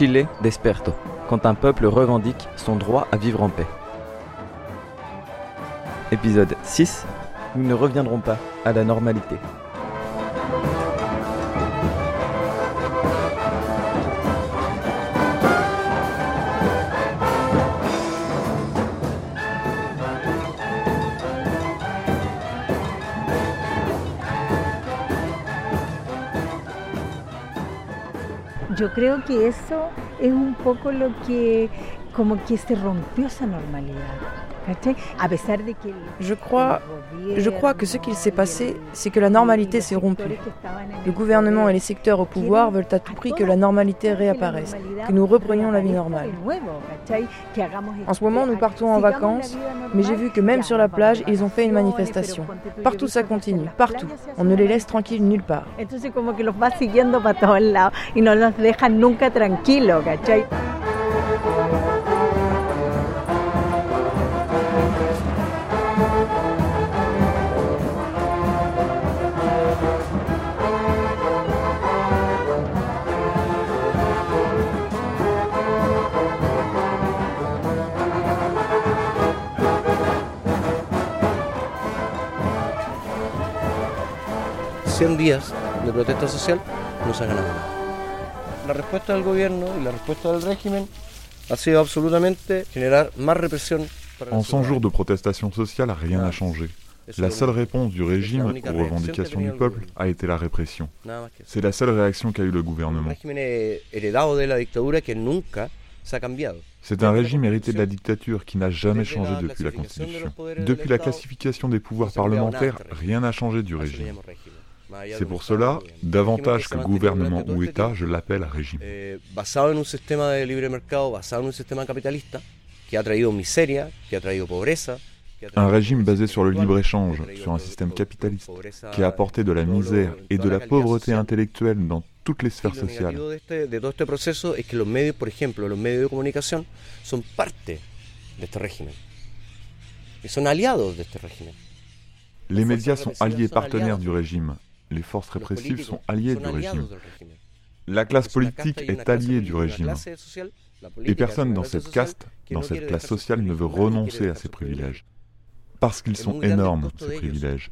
Chile desperto, quand un peuple revendique son droit à vivre en paix. Épisode 6 Nous ne reviendrons pas à la normalité. Yo creo que eso es un poco lo que como que se rompió esa normalidad. Je crois, je crois que ce qu'il s'est passé, c'est que la normalité s'est rompue. Le gouvernement et les secteurs au pouvoir veulent à tout prix que la normalité réapparaisse, que nous reprenions la vie normale. En ce moment, nous partons en vacances, mais j'ai vu que même sur la plage, ils ont fait une manifestation. Partout, ça continue, partout. On ne les laisse tranquilles nulle part. Días de protesta social no se ha ganado nada. La respuesta del gobierno y la respuesta del régimen ha sido absolutamente generar más represión. En 100 jours de protestation sociale, rien n'a changé. La seule réponse du régime aux revendications du peuple a été la répression. C'est la seule réaction qu'a eu le gouvernement. C'est un régime hérité de la dictature qui n'a jamais changé depuis la Constitution. Depuis la classification des pouvoirs parlementaires, rien n'a changé du régime. C'est pour cela, davantage que gouvernement ou État, je l'appelle régime. Basado en un sistema de libre mercado, basado en un sistema capitalista, qui a traído miseria, qui a traído pobreza, un régime basé sur le libre-échange, sur un système capitaliste, qui a apporté de la misère et de la pauvreté intellectuelle dans toutes les sphères sociales. De todo este proceso es que los medios, por ejemplo, los medios de comunicación, son parte de este régimen. Y son aliados de este régimen. Les médias sont alliés partenaires du régime les forces répressives sont alliées du régime. La classe politique est alliée du régime. Et personne dans cette caste, dans cette classe sociale, ne veut renoncer à ses privilèges. Parce qu'ils sont énormes, ces privilèges.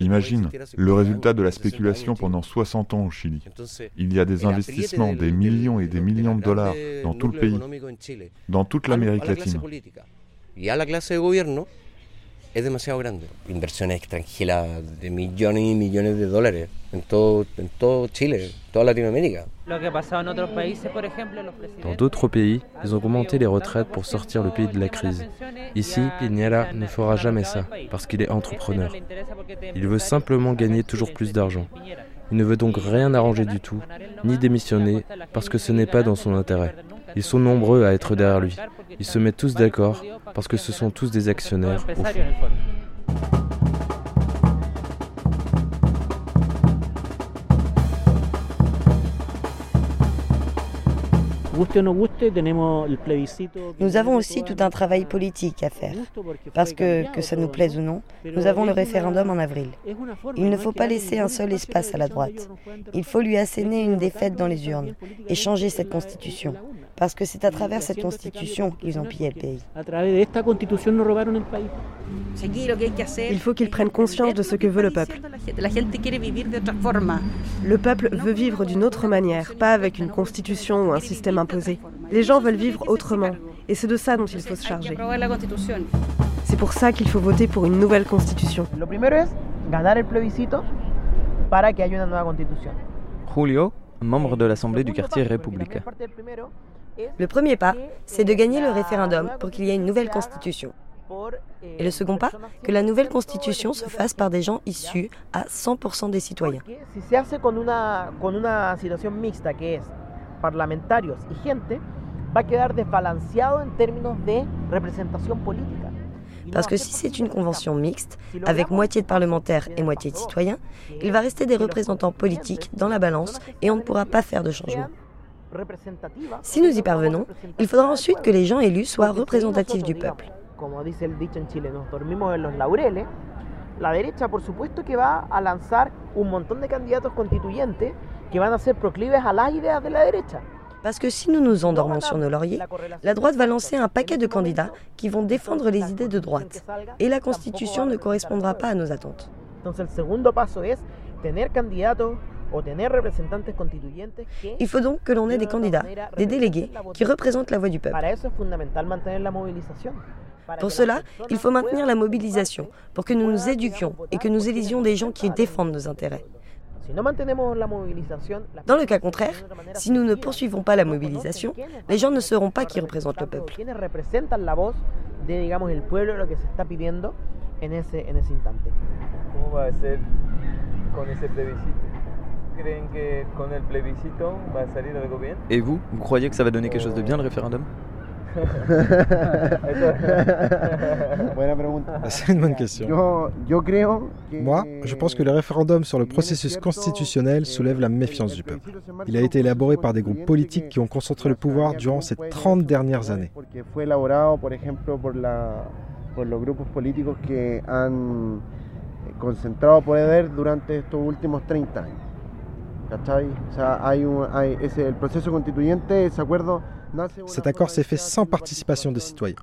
Imagine le résultat de la spéculation pendant 60 ans au Chili. Il y a des investissements, des millions et des millions de dollars dans tout le pays, dans toute l'Amérique latine es demasiado grande. Inversiones extranjeras de millones y millones de dólares en todo, en todo Chile, toda Latinoamérica. Dans d'autres pays, ils ont augmenté les retraites pour sortir le pays de la crise. Ici, Piñera ne fera jamais ça parce qu'il est entrepreneur. Il veut simplement gagner toujours plus d'argent. Il ne veut donc rien arranger du tout, ni démissionner, parce que ce n'est pas dans son intérêt. Ils sont nombreux à être derrière lui. Ils se mettent tous d'accord parce que ce sont tous des actionnaires. Nous avons aussi tout un travail politique à faire, parce que, que ça nous plaise ou non, nous avons le référendum en avril. Il ne faut pas laisser un seul espace à la droite. Il faut lui asséner une défaite dans les urnes et changer cette constitution, parce que c'est à travers cette constitution qu'ils ont pillé le pays. Il faut qu'ils prennent conscience de ce que veut le peuple. Le peuple veut vivre d'une autre manière, pas avec une constitution ou un système imposé. Les gens veulent vivre autrement, et c'est de ça dont il faut se charger. C'est pour ça qu'il faut voter pour une nouvelle constitution. Julio, membre de l'Assemblée du quartier républicain. Le premier pas, c'est de gagner le référendum pour qu'il y ait une nouvelle constitution. Et le second pas, que la nouvelle constitution se fasse par des gens issus à 100% des citoyens. Parce que si c'est une convention mixte, avec moitié de parlementaires et moitié de citoyens, il va rester des représentants politiques dans la balance et on ne pourra pas faire de changement. Si nous y parvenons, il faudra ensuite que les gens élus soient représentatifs du peuple. la derecha, por supuesto, que va a lanzar un montón de candidatos constituyentes que van a ser proclives a las ideas de la derecha. Parce que si nous nous endormons sur nos lauriers, la droite va lancer un paquet de candidats qui vont défendre les idées de droite. Et la Constitution ne correspondra pas à nos attentes. Il faut donc que l'on ait des candidats, des délégués qui représentent la voix du peuple. Pour cela, il faut maintenir la mobilisation pour que nous nous éduquions et que nous élisions des gens qui défendent nos intérêts. Dans le cas contraire, si nous ne poursuivons pas la mobilisation, les gens ne sauront pas qui représente le peuple. ¿Creen que con el plebiscito va a salir el gobierno? Et vous, vous croyez que ça va donner quelque chose de bien le référendum? C'est une bonne question. Moi, je pense que le référendum sur le processus constitutionnel soulève la méfiance du peuple. Il a été élaboré par des groupes politiques qui ont concentré le pouvoir durant ces 30 dernières années. han concentrado poder durante estos últimos 30 años. ¿Cachai? O sea, hay un, hay ese, el proceso constituyente, ese acuerdo Cet accord s'est fait sans participation des citoyens.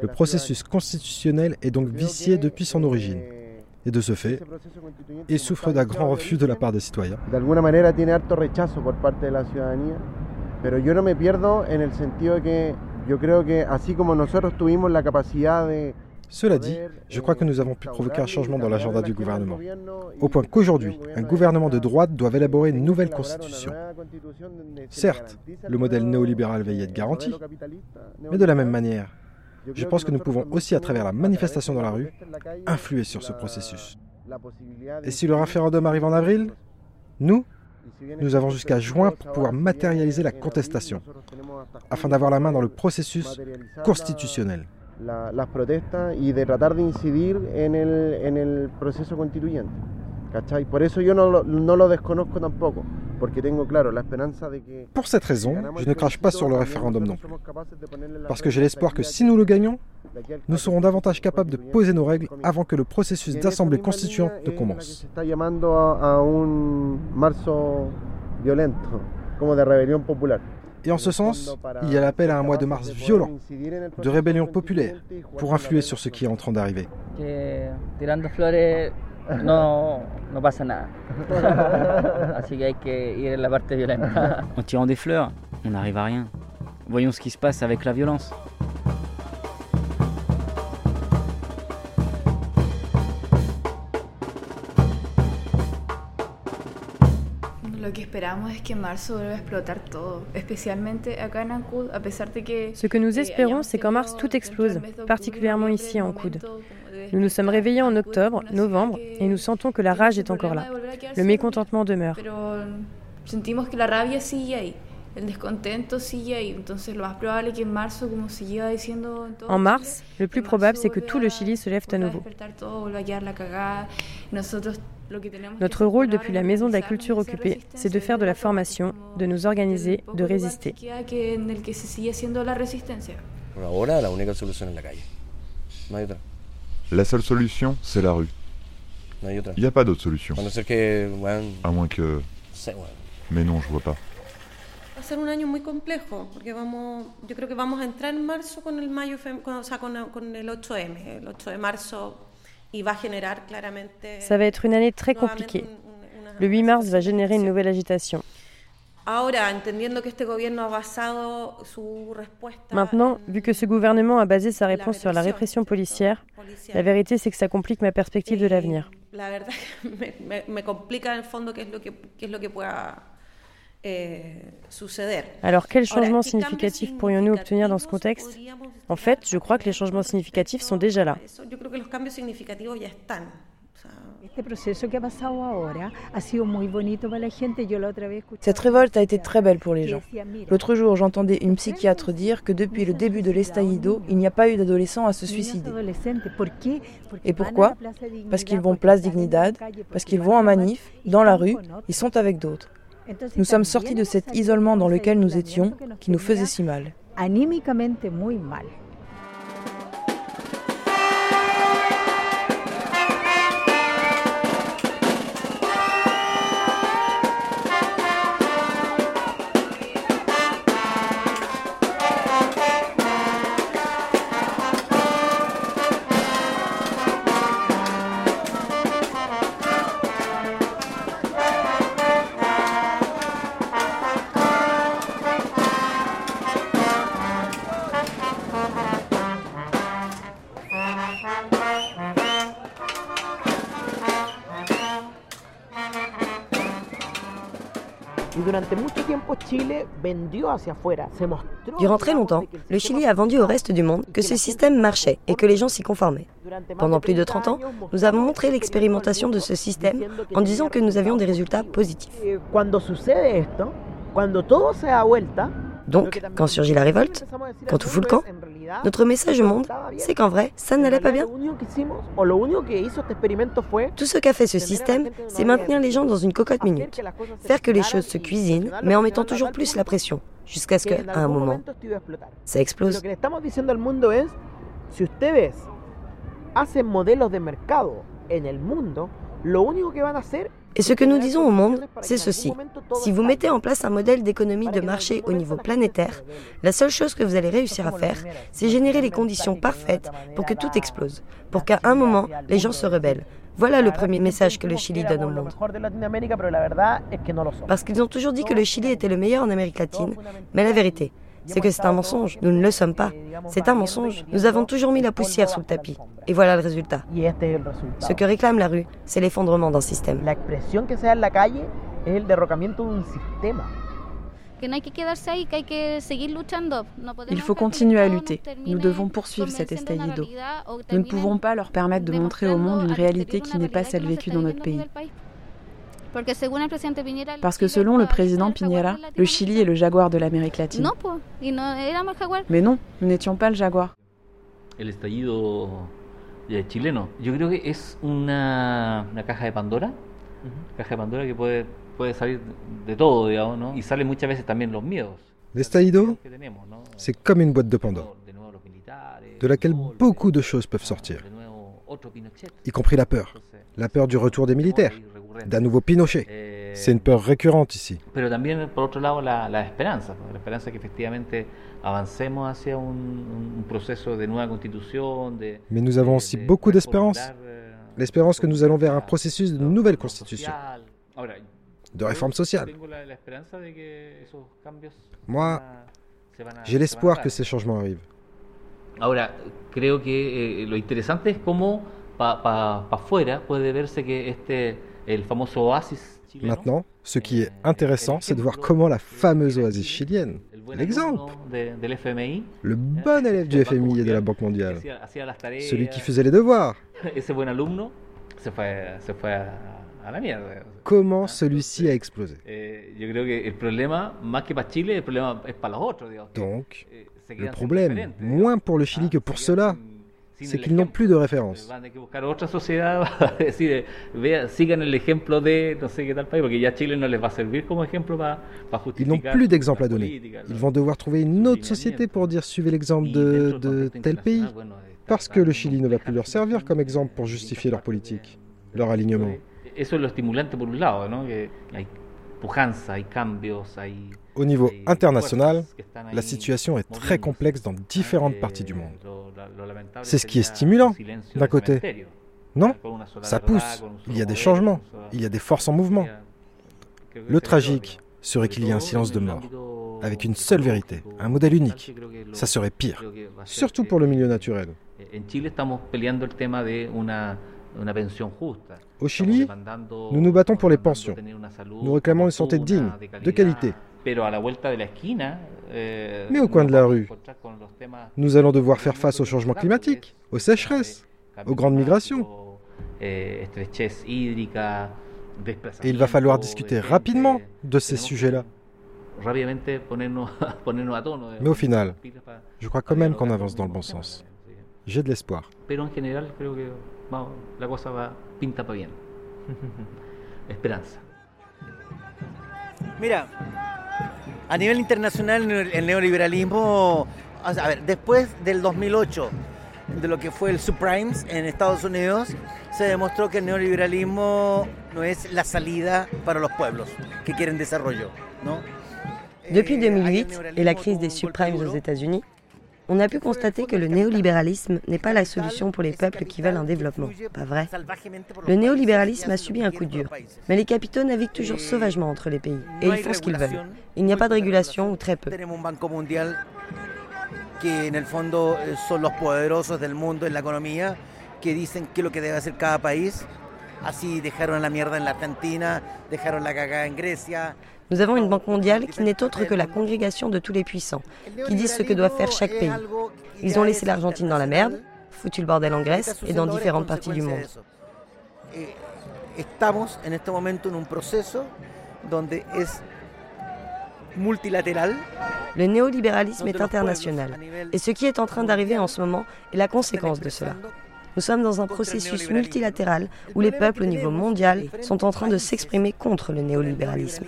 Le processus constitutionnel est donc vicié depuis son origine. Et de ce fait, il souffre d'un grand refus de la part des citoyens. D'alguna manera tiene harto rechazo por parte de la ciudadanía, pero yo no me pierdo en el sentido de que yo creo que así como nosotros tuvimos la capacidad de cela dit, je crois que nous avons pu provoquer un changement dans l'agenda du gouvernement, au point qu'aujourd'hui, un gouvernement de droite doit élaborer une nouvelle constitution. Certes, le modèle néolibéral va y être garanti, mais de la même manière, je pense que nous pouvons aussi, à travers la manifestation dans la rue, influer sur ce processus. Et si le référendum arrive en avril, nous, nous avons jusqu'à juin pour pouvoir matérialiser la contestation, afin d'avoir la main dans le processus constitutionnel. La, las protestas y de tratar de incidir en el, en el proceso constituyente. ¿Cachai? Por eso yo no, no lo desconozco tampoco, porque tengo claro la esperanza de que... Pour cette raison, je ne crache pas sur le référendum non plus. Parce que j'ai l'espoir que si nous le gagnons, nous serons davantage capables de poser nos règles avant que le processus d'assemblée constituante ne commence. Como de rebelión popular. Et en ce sens, il y a l'appel à un mois de mars violent, de rébellion populaire, pour influer sur ce qui est en train d'arriver. En tirant des fleurs, on n'arrive à rien. Voyons ce qui se passe avec la violence. Ce que nous espérons, c'est qu'en mars, tout explose, particulièrement ici en Coude. Nous nous sommes réveillés en octobre, novembre, et nous sentons que la rage est encore là. Le mécontentement demeure. En mars, le plus probable, c'est que tout le Chili se lève à nouveau. Notre rôle depuis la Maison de la Culture occupée, c'est de faire de la formation, de nous organiser, de résister. La seule solution, c'est la rue. Il n'y a pas d'autre solution. À moins que... Mais non, je vois pas. A ser un año muy complejo, porque vamos, yo creo que vamos a entrar en marzo con el mayo, con, o sea, con, con el 8M. El 8 de marzo Ça va être une année très compliquée. Le 8 mars va générer une nouvelle agitation. Maintenant, vu que ce gouvernement a basé sa réponse sur la répression policière, la vérité c'est que ça complique ma perspective de l'avenir. Alors, quels changements significatifs pourrions-nous obtenir dans ce contexte? En fait, je crois que les changements significatifs sont déjà là. Cette révolte a été très belle pour les gens. L'autre jour, j'entendais une psychiatre dire que depuis le début de l'estallido, il n'y a pas eu d'adolescents à se suicider. Et pourquoi? Parce qu'ils vont place Dignidad, parce qu'ils vont en manif, dans la rue, ils sont avec d'autres. Nous sommes sortis de cet isolement dans lequel nous étions, qui nous faisait si mal. Durant très longtemps, le Chili a vendu au reste du monde que ce système marchait et que les gens s'y conformaient. Pendant plus de 30 ans, nous avons montré l'expérimentation de ce système en disant que nous avions des résultats positifs. Donc, quand surgit la révolte, quand tout fout le camp, notre message au monde, c'est qu'en vrai, ça n'allait pas bien. Tout ce qu'a fait ce système, c'est maintenir les gens dans une cocotte minute, faire que les choses se cuisinent, mais en mettant toujours plus la pression, jusqu'à ce qu'à un moment, ça explose. Et ce que nous disons au monde, c'est ceci. Si vous mettez en place un modèle d'économie de marché au niveau planétaire, la seule chose que vous allez réussir à faire, c'est générer les conditions parfaites pour que tout explose, pour qu'à un moment, les gens se rebellent. Voilà le premier message que le Chili donne au monde. Parce qu'ils ont toujours dit que le Chili était le meilleur en Amérique latine, mais la vérité, c'est que c'est un mensonge. Nous ne le sommes pas. C'est un mensonge. Nous avons toujours mis la poussière sous le tapis. Et voilà le résultat. Ce que réclame la rue, c'est l'effondrement d'un système. Il faut continuer à lutter. Nous devons poursuivre cet estallido. Nous ne pouvons pas leur permettre de montrer au monde une réalité qui n'est pas celle vécue dans notre pays. Parce que selon le président Piñera, le Chili est le jaguar de l'Amérique latine. Mais non, nous n'étions pas le jaguar. El estallido chileno, yo creo que es una, una caja de Pandora, caja de Pandora que puede, puede salir de todo, digamos, ¿no? Y sale muchas veces también los miedos. L'estallido, c'est comme une boîte de Pandore, de laquelle beaucoup de choses peuvent sortir, y compris la peur, la peur du retour des militaires, d'un nouveau Pinochet. C'est une peur récurrente ici. Mais nous avons aussi beaucoup d'espérance. L'espérance que nous allons vers un processus de nouvelle constitution, de réforme sociale. Moi, j'ai l'espoir que ces changements arrivent. Ahora, creo que eh, lo interesante es cómo para pa, pa afuera puede verse que este Maintenant, ce qui est intéressant, c'est de voir comment la fameuse oasis chilienne, l'exemple, le bon élève du FMI et de la Banque mondiale, celui qui faisait les devoirs, comment celui-ci a explosé. Donc, le problème, moins pour le Chili que pour cela, c'est qu'ils n'ont plus de référence. Ils n'ont plus d'exemple à donner. Ils vont devoir trouver une autre société pour dire suivez l'exemple de, de tel pays. Parce que le Chili ne va plus leur servir comme exemple pour justifier leur politique, leur alignement. Au niveau international, la situation est très complexe dans différentes parties du monde. C'est ce qui est stimulant, d'un côté. Non, ça pousse, il y a des changements, il y a des forces en mouvement. Le tragique serait qu'il y ait un silence de mort, avec une seule vérité, un modèle unique. Ça serait pire, surtout pour le milieu naturel. Au Chili, nous nous battons pour les pensions. Nous réclamons une santé digne, de qualité. Eh, Mais au coin de la rue, nous allons devoir faire face au changement climatique, aux sécheresses, aux grandes migrations. Eh, Et il va falloir discuter rapidement de ces sujets-là. Mais au final, je crois quand même qu'on avance dans le bon sens. J'ai de l'espoir. Mira, a nivel internacional el neoliberalismo, a ver, después del 2008, de lo que fue el subprimes en Estados Unidos, se demostró que el neoliberalismo no es la salida para los pueblos que quieren desarrollo, ¿no? Depuis 2008 et la crise des subprimes aux États-Unis, on a pu constater que le néolibéralisme n'est pas la solution pour les peuples qui veulent un développement. Pas vrai? Le néolibéralisme a subi un coup dur, mais les capitaux naviguent toujours sauvagement entre les pays et ils font ce qu'ils veulent. Il n'y a pas de régulation ou très peu. que en el fondo son los poderosos del mundo en la economía, que dicen qué lo que debe hacer cada país. Así dejaron la mierda en la Argentina, dejaron la cagada en Grecia. Nous avons une banque mondiale qui n'est autre que la congrégation de tous les puissants, qui disent ce que doit faire chaque pays. Ils ont laissé l'Argentine dans la merde, foutu le bordel en Grèce et dans différentes parties du monde. Estamos en este momento en un proceso donde es multilatéral. Le néolibéralisme est international et ce qui est en train d'arriver en ce moment est la conséquence de cela. Nous sommes dans un processus multilatéral où les peuples au niveau mondial sont en train de s'exprimer contre le néolibéralisme.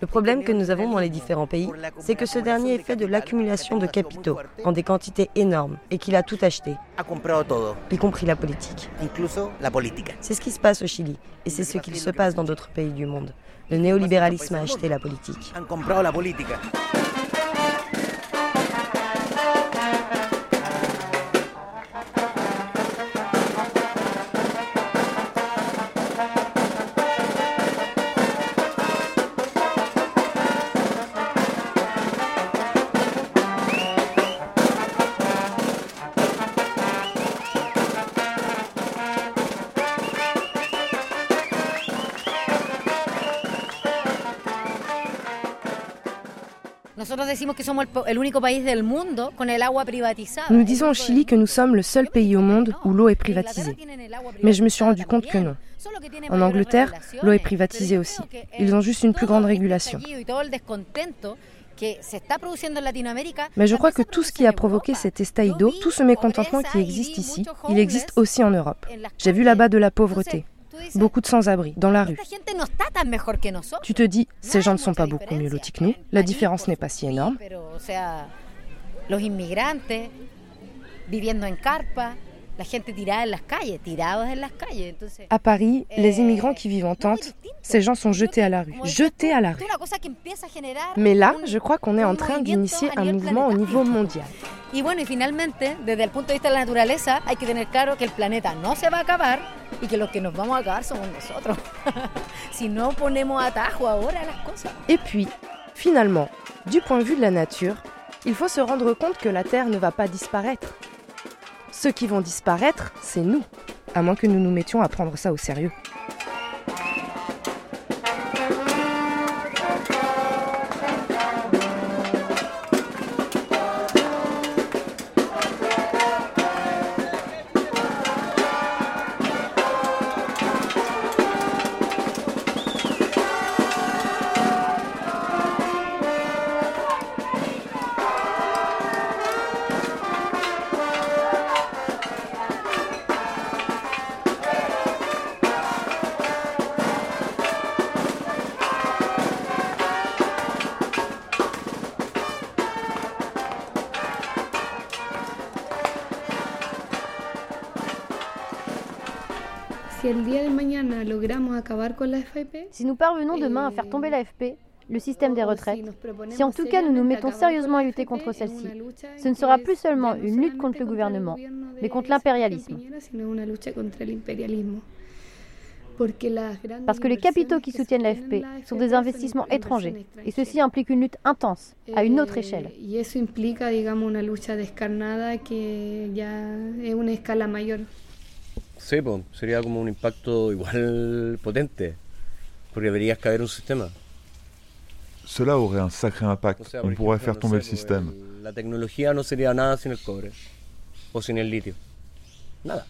Le problème que nous avons dans les différents pays, c'est que ce dernier est fait de l'accumulation de capitaux en des quantités énormes et qu'il a tout acheté, y compris la politique. C'est ce qui se passe au Chili et c'est ce qu'il se passe dans d'autres pays du monde. Le néolibéralisme a acheté la politique. Nous disons au Chili que nous sommes le seul pays au monde où l'eau est privatisée. Mais je me suis rendu compte que non. En Angleterre, l'eau est privatisée aussi. Ils ont juste une plus grande régulation. Mais je crois que tout ce qui a provoqué cet estaïdo, tout ce mécontentement qui existe ici, il existe aussi en Europe. J'ai vu là-bas de la pauvreté, beaucoup de sans-abri, dans la rue. Tu te dis, ces gens ne sont pas beaucoup mieux lotis que nous, la différence n'est pas si énorme. À Paris, les immigrants qui vivent en tente, ces gens sont jetés à la rue. Jetés à la rue. Mais là, je crois qu'on est en train d'initier un mouvement au niveau mondial. Y bueno, y finalmente, desde el punto de vista de la naturaleza, hay que tener claro que el planeta no se va a acabar y que los que nos vamos a acabar somos nosotros. si no ponemos atajo ahora a las cosas. Et puis, finalement, du point de vue de la nature, il faut se rendre compte que la Terre ne va pas disparaître. Ceux qui vont disparaître, c'est nous, à moins que nous nous mettions à prendre ça au sérieux. Si nous parvenons demain à faire tomber l'AFP, le système des retraites, si en tout cas nous nous mettons sérieusement à lutter contre celle-ci, ce ne sera plus seulement une lutte contre le gouvernement, mais contre l'impérialisme. Parce que les capitaux qui soutiennent l'AFP sont des investissements étrangers, et ceci implique une lutte intense, à une autre échelle. Sí, pues, sería como un impacto igual potente, porque verías caer un sistema. Cela aurait un sacré impact. O sea, On pourrait faire tomber no sé, el sistema. El, la tecnología no sería nada sin el cobre o sin el litio. Nada.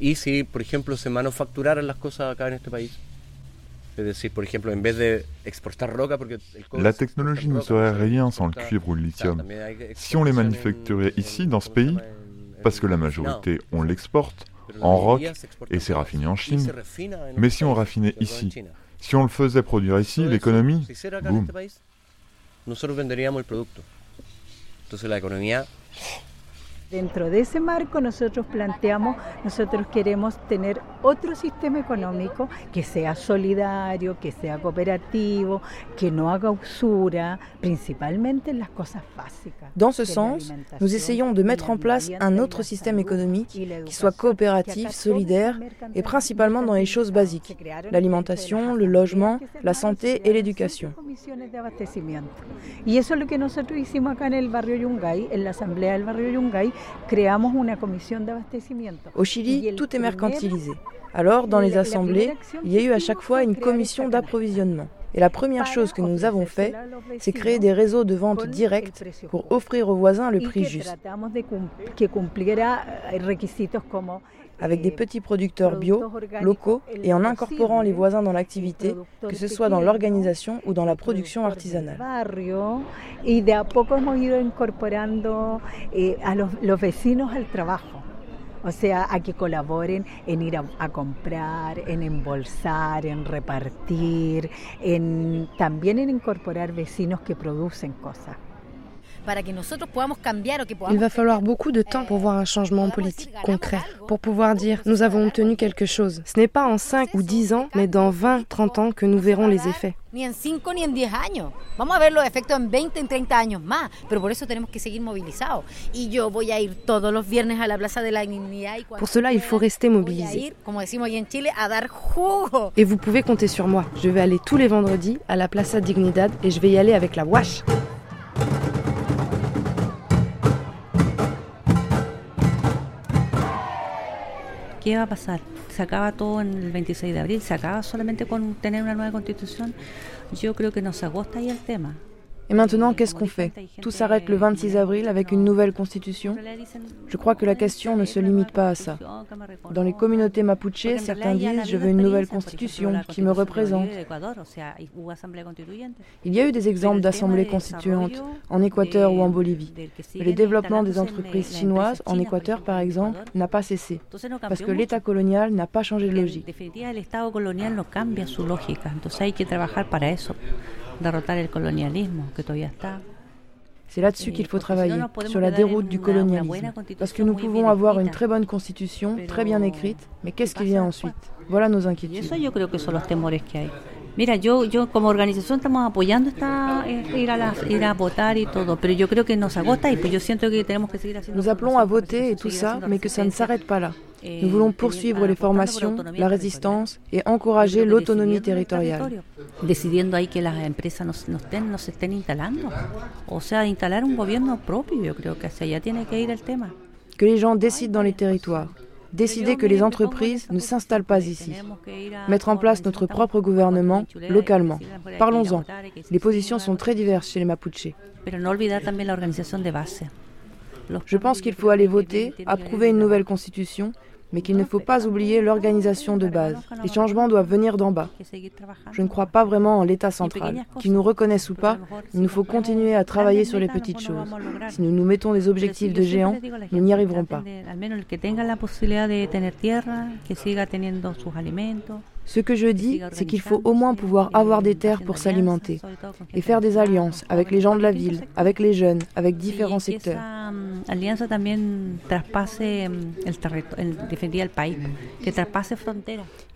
Y si, por ejemplo, se manufacturaran las cosas acá en este país. Es decir, por ejemplo, en vez de exportar roca, porque el cobre La technologie ne serait rien sans le cuivre ou le lithium. Si on les manufacturait ici, dans ce pays, parce que la majorité, on l'exporte en roc et c'est raffiné en Chine. Mais si on raffinait ici, si on le faisait produire ici, l'économie, boum. Dentro de ese marco nosotros planteamos, nosotros queremos tener otro sistema económico que sea solidario, que sea cooperativo, que no haga usura, principalmente en las cosas básicas. Dans ce sens, nous essayons de mettre en place un autre système économique qui soit coopératif, solidaire et principalement dans les choses basiques, l'alimentation, le logement, la santé et l'éducation. Y eso es lo que nosotros hicimos acá en el barrio Yungay, en la asamblea del barrio Yungay, Au Chili, tout est mercantilisé. Alors, dans les assemblées, il y a eu à chaque fois une commission d'approvisionnement. Et la première chose que nous avons fait, c'est créer des réseaux de vente directs pour offrir aux voisins le prix juste. Avec des petits producteurs bio, locaux et en incorporant les voisins dans l'activité, que ce soit dans l'organisation ou dans la production artisanale. Et de a poco hemos ido incorporando eh, a los vecinos al trabajo. O sea, a que colaboren en ir a, a, comprar, en embolsar, en repartir, en, también en incorporar vecinos que producen cosas. Il va falloir beaucoup de temps pour voir un changement politique concret, pour pouvoir dire nous avons obtenu quelque chose. Ce n'est pas en 5 ou 10 ans, mais dans 20, 30 ans que nous verrons les effets. Ni en 5 ni en 10 años. Vamos a ver los efectos en 20, en 30 años más. Pero por eso tenemos que seguir movilizados. Y yo voy a ir todos los viernes a la Plaza de la Dignidad. Pour cela, il faut rester mobilisé. Voy a ir, como decimos aquí en Chile, a dar jugo. Et vous pouvez compter sur moi. Je vais aller tous les vendredis à la Plaza Dignidad et je vais y aller avec la wash. ¿Qué va a pasar? ¿Se acaba todo en el 26 de abril? ¿Se acaba solamente con tener una nueva constitución? Yo creo que nos agosta ahí el tema. Et maintenant, qu'est-ce qu'on fait Tout s'arrête le 26 avril avec une nouvelle constitution Je crois que la question ne se limite pas à ça. Dans les communautés mapuche, certains disent je veux une nouvelle constitution qui me représente. Il y a eu des exemples d'assemblées constituantes en Équateur ou en Bolivie. Mais le développement des entreprises chinoises en Équateur, par exemple, n'a pas cessé parce que l'État colonial n'a pas changé de logique. C'est là-dessus qu'il faut travailler, sur la déroute du colonialisme. Parce que nous pouvons avoir une très bonne constitution, très bien écrite, mais qu'est-ce qui vient ensuite? Voilà nos inquiétudes. Mira, yo, yo como organización estamos apoyando esta, ir, a la, ir a votar y todo, pero yo creo que nos agota y pues yo siento que tenemos que seguir haciendo. Nous appelons à voter et tout ça, mais que ça ne s'arrête pas là. Nous voulons poursuivre les formations, la résistance et encourager l'autonomie territoriale. Decidiendo ahí que las empresas nos, nos, ten, nos estén instalando. O sea, instalar un gobierno propio, yo creo que hacia allá tiene que ir el tema. Que les gens décident dans les territoires décider que les entreprises ne s'installent pas ici, mettre en place notre propre gouvernement localement. Parlons-en. Les positions sont très diverses chez les Mapuche. Je pense qu'il faut aller voter, approuver une nouvelle constitution mais qu'il ne faut pas oublier l'organisation de base. Les changements doivent venir d'en bas. Je ne crois pas vraiment en l'État central. Qu'il nous reconnaisse ou pas, il nous faut continuer à travailler sur les petites choses. Si nous nous mettons des objectifs de géants, nous n'y arriverons pas. Ce que je dis, c'est qu'il faut au moins pouvoir avoir des terres pour s'alimenter et faire des alliances avec les gens de la ville, avec les jeunes, avec différents secteurs.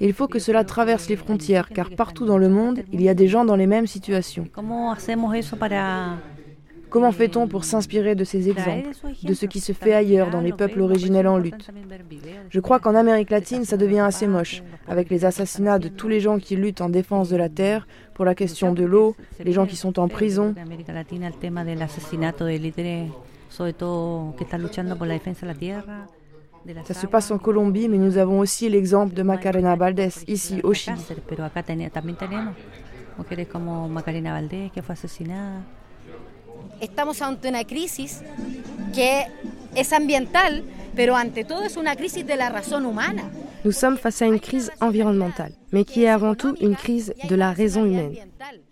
Il faut que cela traverse les frontières, car partout dans le monde, il y a des gens dans les mêmes situations. Comment fait-on pour s'inspirer de ces exemples, de ce qui se fait ailleurs dans les peuples originels en lutte? Je crois qu'en Amérique latine, ça devient assez moche, avec les assassinats de tous les gens qui luttent en défense de la terre, pour la question de l'eau, les gens qui sont en prison. Ça se passe en Colombie, mais nous avons aussi l'exemple de Macarena Valdés, ici au Chili. Estamos ante una crisis que es ambiental, pero ante todo es una crisis de la razón humana. Nous sommes face à une crise environnementale, mais qui est avant tout une crise de la raison humaine.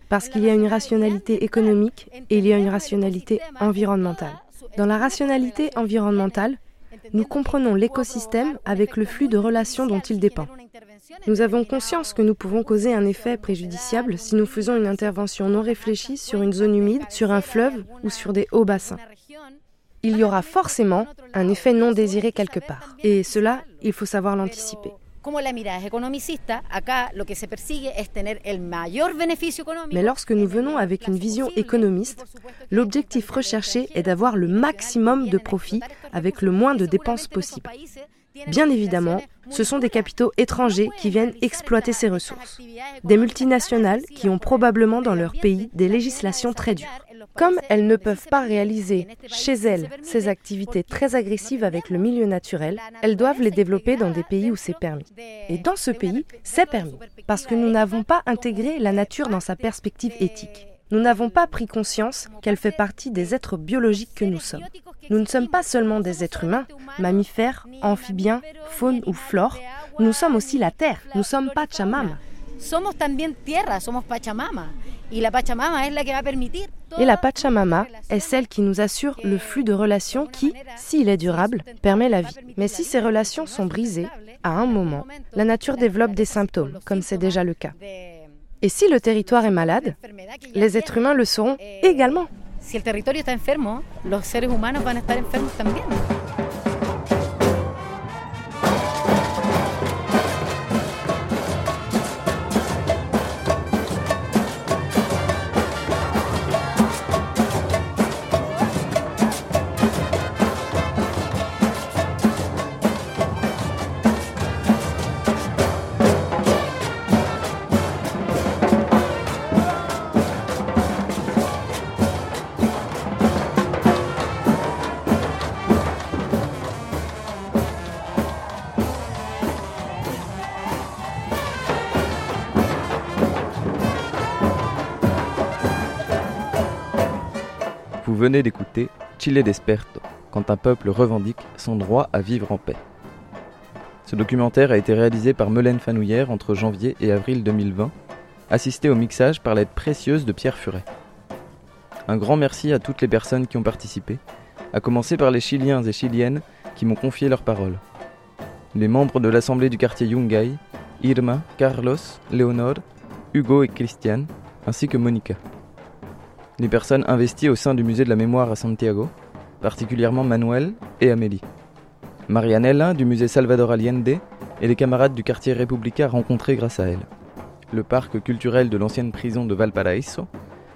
Parce qu'il y a une rationalité économique et il y a une rationalité environnementale. Dans la rationalité environnementale, nous comprenons l'écosystème avec le flux de relations dont il dépend. Nous avons conscience que nous pouvons causer un effet préjudiciable si nous faisons une intervention non réfléchie sur une zone humide, sur un fleuve ou sur des hauts bassins. il y aura forcément un effet non désiré quelque part. Et cela, il faut savoir l'anticiper. Mais lorsque nous venons avec une vision économiste, l'objectif recherché est d'avoir le maximum de profit avec le moins de dépenses possible. Bien évidemment, ce sont des capitaux étrangers qui viennent exploiter ces ressources. Des multinationales qui ont probablement dans leur pays des législations très dures. Comme elles ne peuvent pas réaliser chez elles ces activités très agressives avec le milieu naturel, elles doivent les développer dans des pays où c'est permis. Et dans ce pays, c'est permis, parce que nous n'avons pas intégré la nature dans sa perspective éthique. Nous n'avons pas pris conscience qu'elle fait partie des êtres biologiques que nous sommes. Nous ne sommes pas seulement des êtres humains, mammifères, amphibiens, faune ou flore, nous sommes aussi la terre, nous sommes Pachamama. Somos también tierra, somos Pachamama. Et la Pachamama est celle qui nous assure le flux de relations qui, s'il est durable, permet la vie. Mais si ces relations sont brisées, à un moment, la nature développe des symptômes, comme c'est déjà le cas. Et si le territoire est malade, les êtres humains le seront également. Si le territoire est enfermo, los seres humanos van a estar enfermos también. Venez d'écouter Chile Desperto, quand un peuple revendique son droit à vivre en paix. Ce documentaire a été réalisé par Melaine Fanouillère entre janvier et avril 2020, assisté au mixage par l'aide précieuse de Pierre Furet. Un grand merci à toutes les personnes qui ont participé, à commencer par les Chiliens et Chiliennes qui m'ont confié leurs paroles. Les membres de l'Assemblée du quartier Yungay, Irma, Carlos, Léonore, Hugo et Christiane, ainsi que Monica les personnes investies au sein du musée de la mémoire à Santiago, particulièrement Manuel et Amélie. Marianella du musée Salvador Allende et les camarades du quartier républicain rencontrés grâce à elle. Le parc culturel de l'ancienne prison de Valparaíso,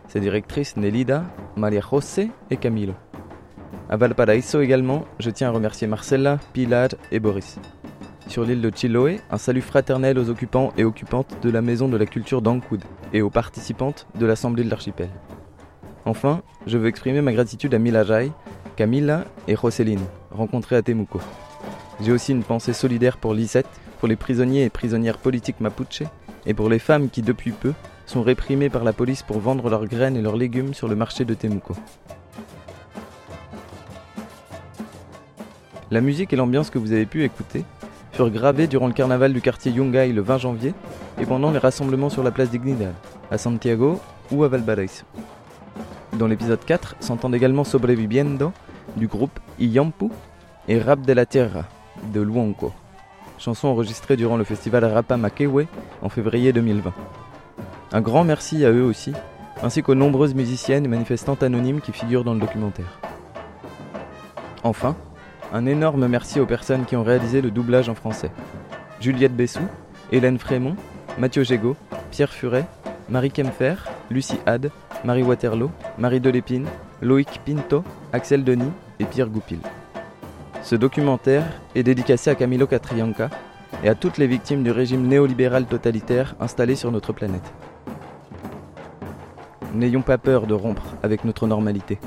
ses directrices Nelida, Maria José et Camilo. À Valparaíso également, je tiens à remercier Marcella, Pilar et Boris. Sur l'île de Chiloé, un salut fraternel aux occupants et occupantes de la Maison de la Culture d'Ancud et aux participantes de l'Assemblée de l'Archipel. Enfin, je veux exprimer ma gratitude à Milajay, Camila et Roseline, rencontrées à Temuco. J'ai aussi une pensée solidaire pour Lisette, pour les prisonniers et prisonnières politiques mapuche, et pour les femmes qui, depuis peu, sont réprimées par la police pour vendre leurs graines et leurs légumes sur le marché de Temuco. La musique et l'ambiance que vous avez pu écouter furent gravées durant le carnaval du quartier Yungay le 20 janvier et pendant les rassemblements sur la place Dignidad, à Santiago ou à Valparaiso. Dans l'épisode 4 s'entendent également Sobreviviendo du groupe Iyampu et Rap de la Tierra de Luonco, chanson enregistrée durant le festival Rapa Makewe en février 2020. Un grand merci à eux aussi, ainsi qu'aux nombreuses musiciennes et manifestantes anonymes qui figurent dans le documentaire. Enfin, un énorme merci aux personnes qui ont réalisé le doublage en français. Juliette Bessou, Hélène Frémont, Mathieu Gégaud, Pierre Furet, Marie Kempfer, Lucie Had, Marie Waterloo, Marie Delépine, Loïc Pinto, Axel Denis et Pierre Goupil. Ce documentaire est dédicacé à Camilo Catrianca et à toutes les victimes du régime néolibéral totalitaire installé sur notre planète. N'ayons pas peur de rompre avec notre normalité.